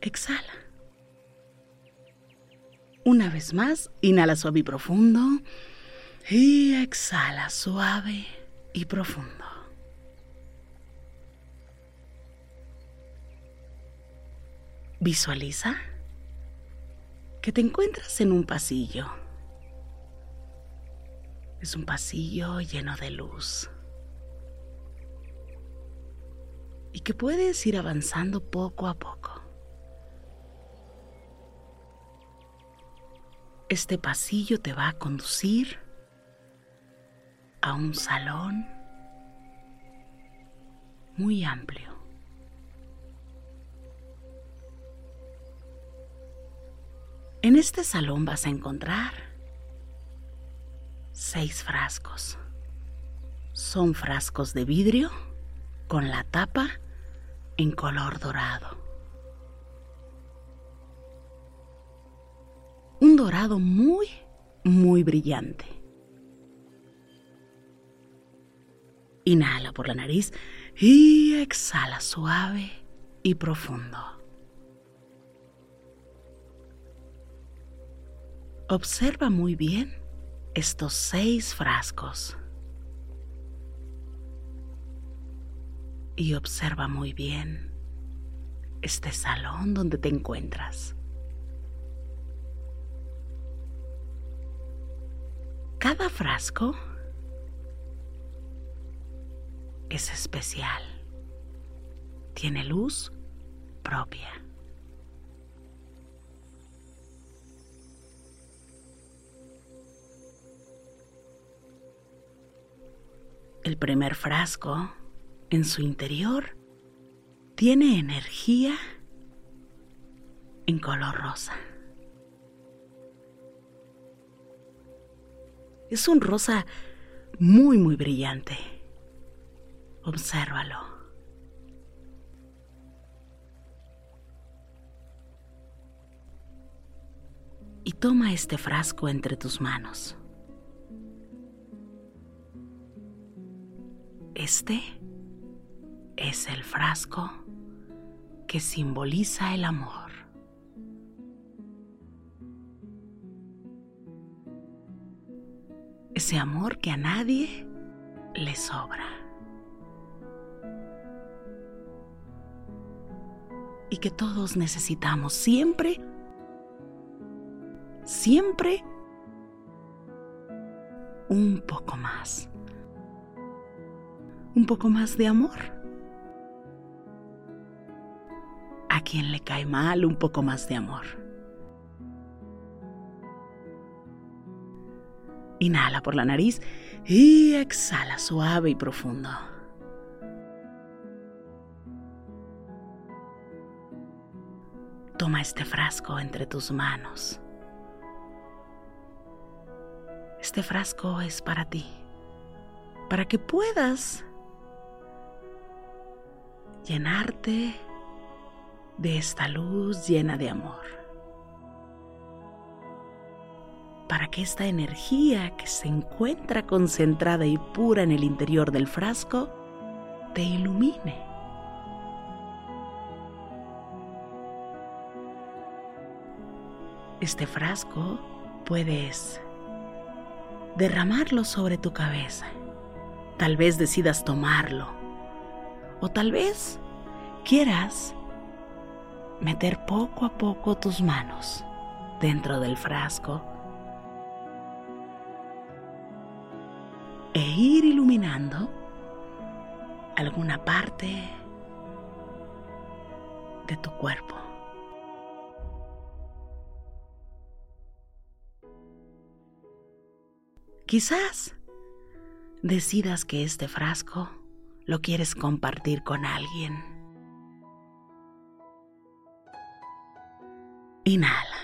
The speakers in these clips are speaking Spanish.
exhala. Una vez más, inhala suave y profundo y exhala suave y profundo. Visualiza que te encuentras en un pasillo es un pasillo lleno de luz. Y que puedes ir avanzando poco a poco. Este pasillo te va a conducir a un salón muy amplio. En este salón vas a encontrar seis frascos. Son frascos de vidrio con la tapa en color dorado. Un dorado muy, muy brillante. Inhala por la nariz y exhala suave y profundo. Observa muy bien estos seis frascos y observa muy bien este salón donde te encuentras. Cada frasco es especial, tiene luz propia. El primer frasco, en su interior, tiene energía en color rosa. Es un rosa muy, muy brillante. Obsérvalo. Y toma este frasco entre tus manos. Este es el frasco que simboliza el amor. Ese amor que a nadie le sobra. Y que todos necesitamos siempre, siempre un poco más. Un poco más de amor. a quien le cae mal un poco más de amor. Inhala por la nariz y exhala suave y profundo. Toma este frasco entre tus manos. Este frasco es para ti, para que puedas llenarte de esta luz llena de amor. Para que esta energía que se encuentra concentrada y pura en el interior del frasco te ilumine. Este frasco puedes derramarlo sobre tu cabeza. Tal vez decidas tomarlo. O tal vez quieras meter poco a poco tus manos dentro del frasco e ir iluminando alguna parte de tu cuerpo. Quizás decidas que este frasco lo quieres compartir con alguien Inhala.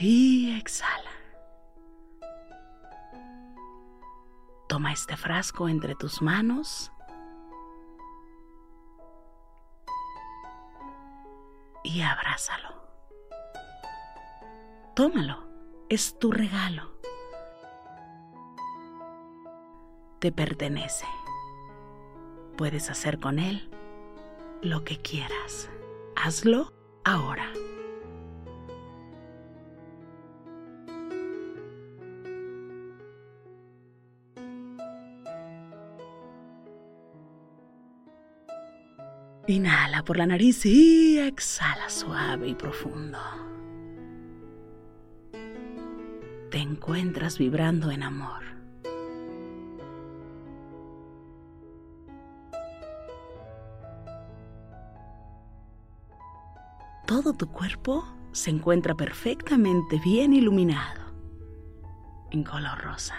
Y exhala. Toma este frasco entre tus manos y abrázalo. Tómalo, es tu regalo. Te pertenece. Puedes hacer con él lo que quieras. Hazlo ahora. Inhala por la nariz y exhala suave y profundo. Te encuentras vibrando en amor. todo tu cuerpo se encuentra perfectamente bien iluminado en color rosa.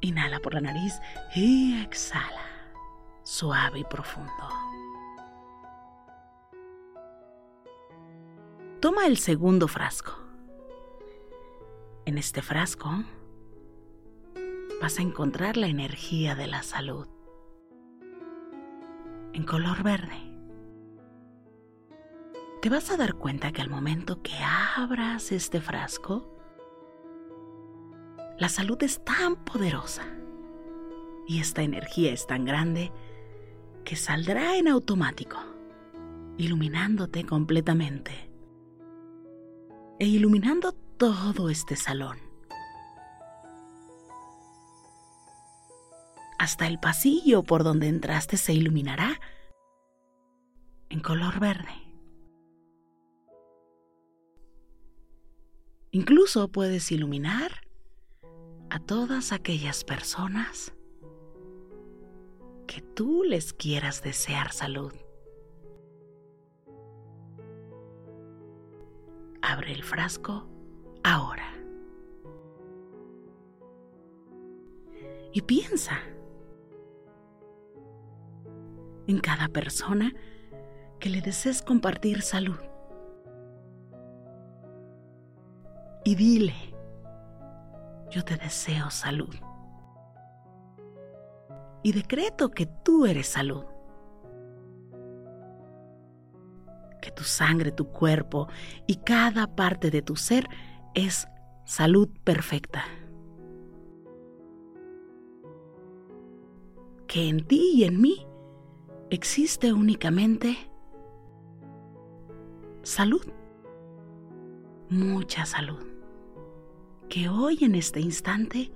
Inhala por la nariz y exhala, suave y profundo. Toma el segundo frasco. En este frasco vas a encontrar la energía de la salud en color verde. Te vas a dar cuenta que al momento que abras este frasco, la salud es tan poderosa y esta energía es tan grande que saldrá en automático, iluminándote completamente e iluminando todo este salón. hasta el pasillo por donde entraste se iluminará en color verde. Incluso puedes iluminar a todas aquellas personas que tú les quieras desear salud. Abre el frasco ahora. Y piensa en cada persona que le desees compartir salud. Y dile, yo te deseo salud. Y decreto que tú eres salud. Que tu sangre, tu cuerpo y cada parte de tu ser es salud perfecta. Que en ti y en mí existe únicamente salud, mucha salud, que hoy en este instante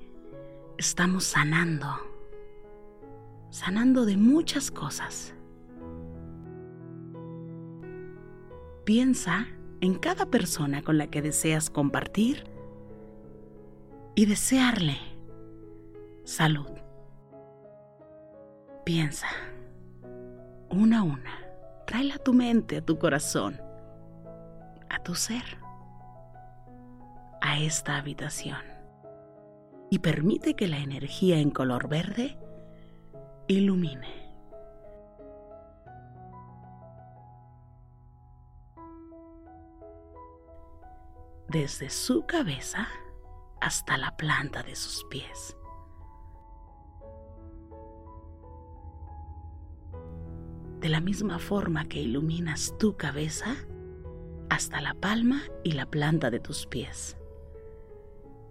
estamos sanando, sanando de muchas cosas. Piensa en cada persona con la que deseas compartir y desearle salud. Piensa, una a una, tráela a tu mente, a tu corazón, a tu ser, a esta habitación y permite que la energía en color verde ilumine. desde su cabeza hasta la planta de sus pies. De la misma forma que iluminas tu cabeza hasta la palma y la planta de tus pies.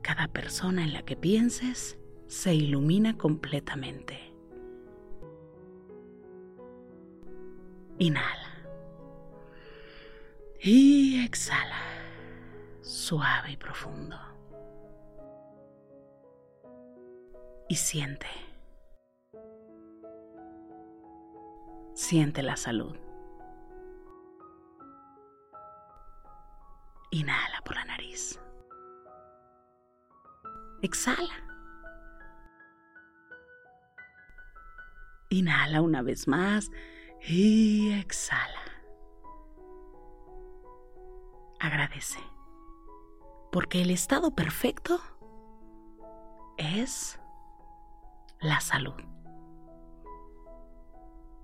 Cada persona en la que pienses se ilumina completamente. Inhala. Y exhala. Suave y profundo. y siente. Siente la salud. Inhala por la nariz. Exhala. Inhala una vez más y exhala. Agradece, porque el estado perfecto es la salud.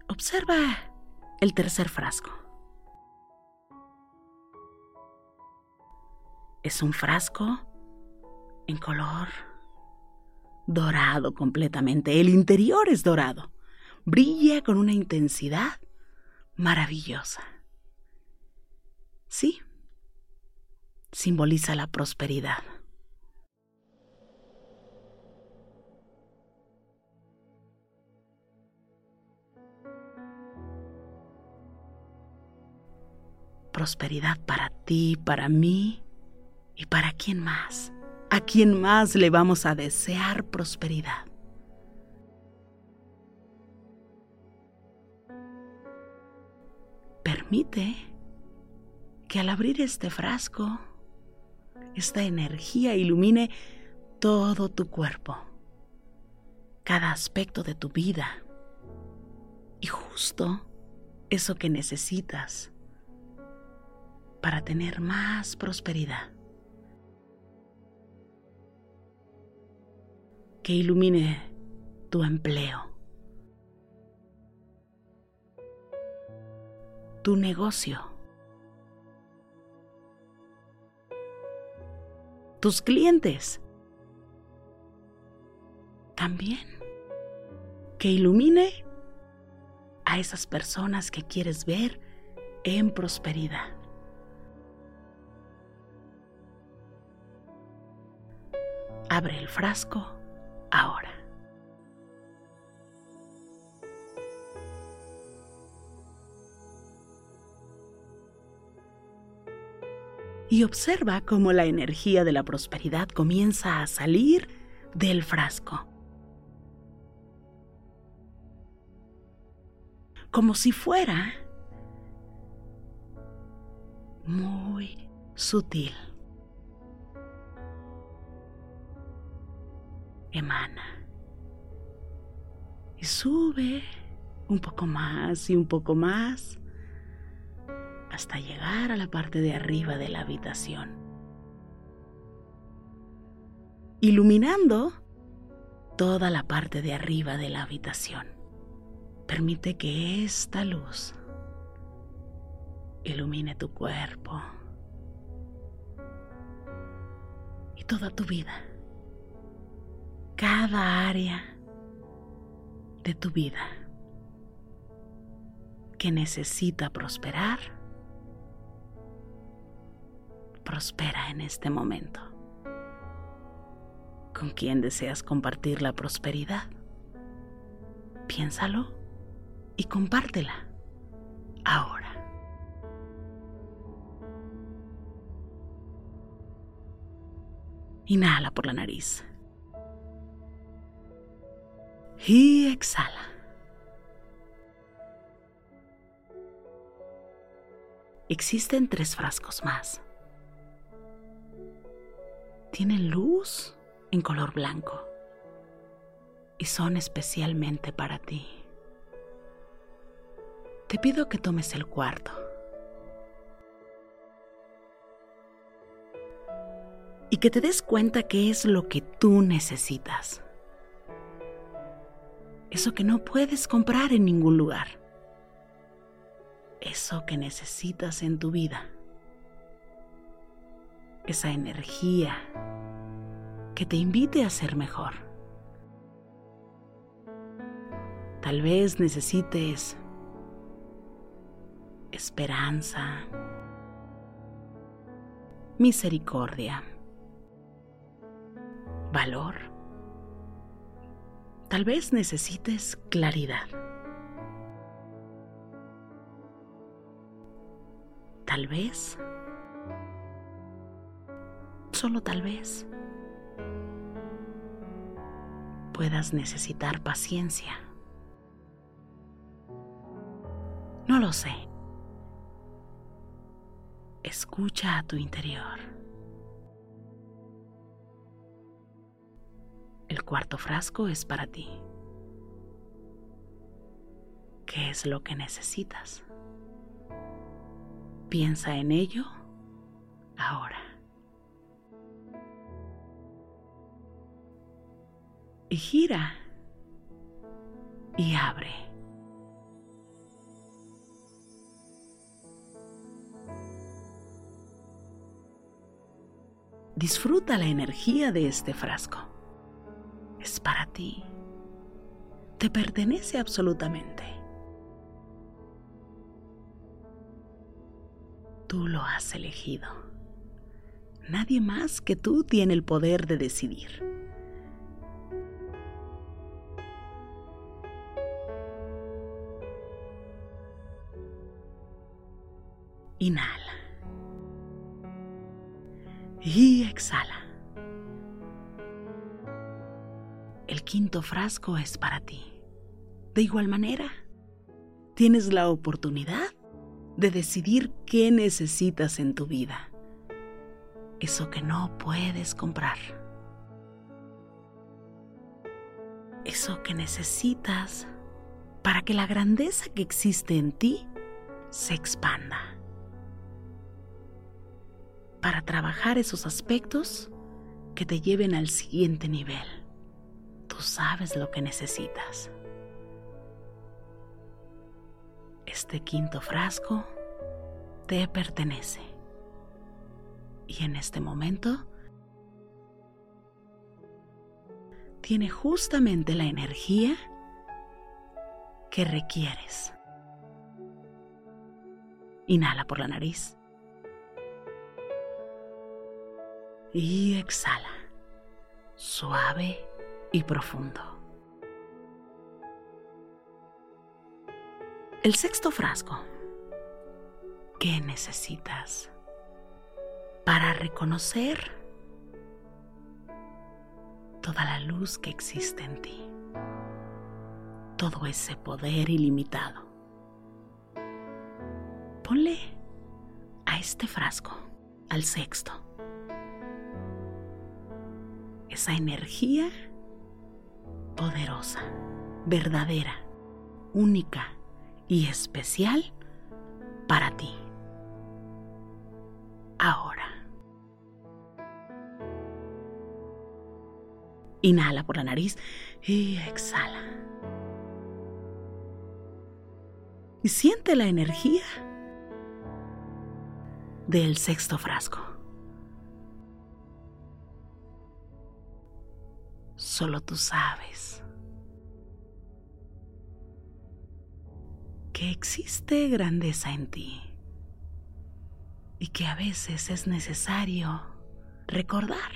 Observa el tercer frasco. Es un frasco en color dorado completamente. El interior es dorado. Brilla con una intensidad maravillosa. Sí, simboliza la prosperidad. prosperidad para ti, para mí y para quién más. ¿A quién más le vamos a desear prosperidad? Permite que al abrir este frasco, esta energía ilumine todo tu cuerpo, cada aspecto de tu vida y justo eso que necesitas para tener más prosperidad. Que ilumine tu empleo, tu negocio, tus clientes. También que ilumine a esas personas que quieres ver en prosperidad. Abre el frasco ahora. Y observa cómo la energía de la prosperidad comienza a salir del frasco. Como si fuera muy sutil. Emana. Y sube un poco más y un poco más hasta llegar a la parte de arriba de la habitación. Iluminando toda la parte de arriba de la habitación. Permite que esta luz ilumine tu cuerpo y toda tu vida cada área de tu vida que necesita prosperar, prospera en este momento. ¿Con quién deseas compartir la prosperidad? Piénsalo y compártela ahora. Inhala por la nariz. Y exhala. Existen tres frascos más. Tienen luz en color blanco y son especialmente para ti. Te pido que tomes el cuarto. Y que te des cuenta que es lo que tú necesitas. Eso que no puedes comprar en ningún lugar. Eso que necesitas en tu vida. Esa energía que te invite a ser mejor. Tal vez necesites esperanza, misericordia, valor. Tal vez necesites claridad. Tal vez, solo tal vez, puedas necesitar paciencia. No lo sé. Escucha a tu interior. El cuarto frasco es para ti. ¿Qué es lo que necesitas? Piensa en ello ahora. Y gira y abre. Disfruta la energía de este frasco. Es para ti. Te pertenece absolutamente. Tú lo has elegido. Nadie más que tú tiene el poder de decidir. Frasco es para ti. De igual manera, tienes la oportunidad de decidir qué necesitas en tu vida. Eso que no puedes comprar. Eso que necesitas para que la grandeza que existe en ti se expanda. Para trabajar esos aspectos que te lleven al siguiente nivel. Tú sabes lo que necesitas. Este quinto frasco te pertenece. Y en este momento tiene justamente la energía que requieres. Inhala por la nariz. Y exhala, suave y profundo. El sexto frasco. ¿Qué necesitas para reconocer toda la luz que existe en ti? Todo ese poder ilimitado. Ponle a este frasco, al sexto, esa energía poderosa, verdadera, única y especial para ti. Ahora. Inhala por la nariz y exhala. Y siente la energía del sexto frasco. Solo tú sabes que existe grandeza en ti y que a veces es necesario recordar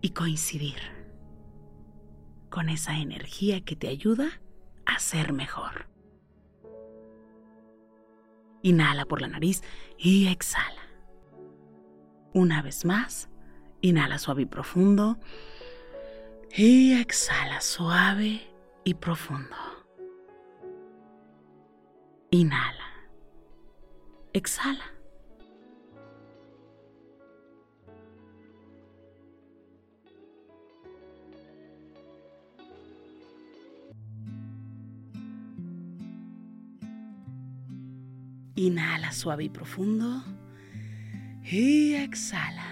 y coincidir con esa energía que te ayuda a ser mejor. Inhala por la nariz y exhala. Una vez más, inhala suave y profundo y exhala suave y profundo. Inhala. Exhala. Inhala suave y profundo. Y exhala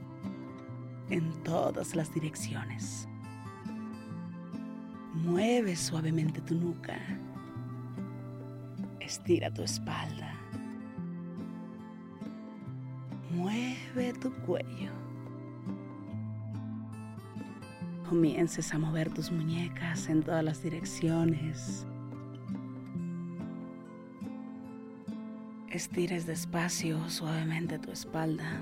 en todas las direcciones. Mueve suavemente tu nuca. Estira tu espalda. Mueve tu cuello. Comiences a mover tus muñecas en todas las direcciones. Estires despacio, suavemente tu espalda.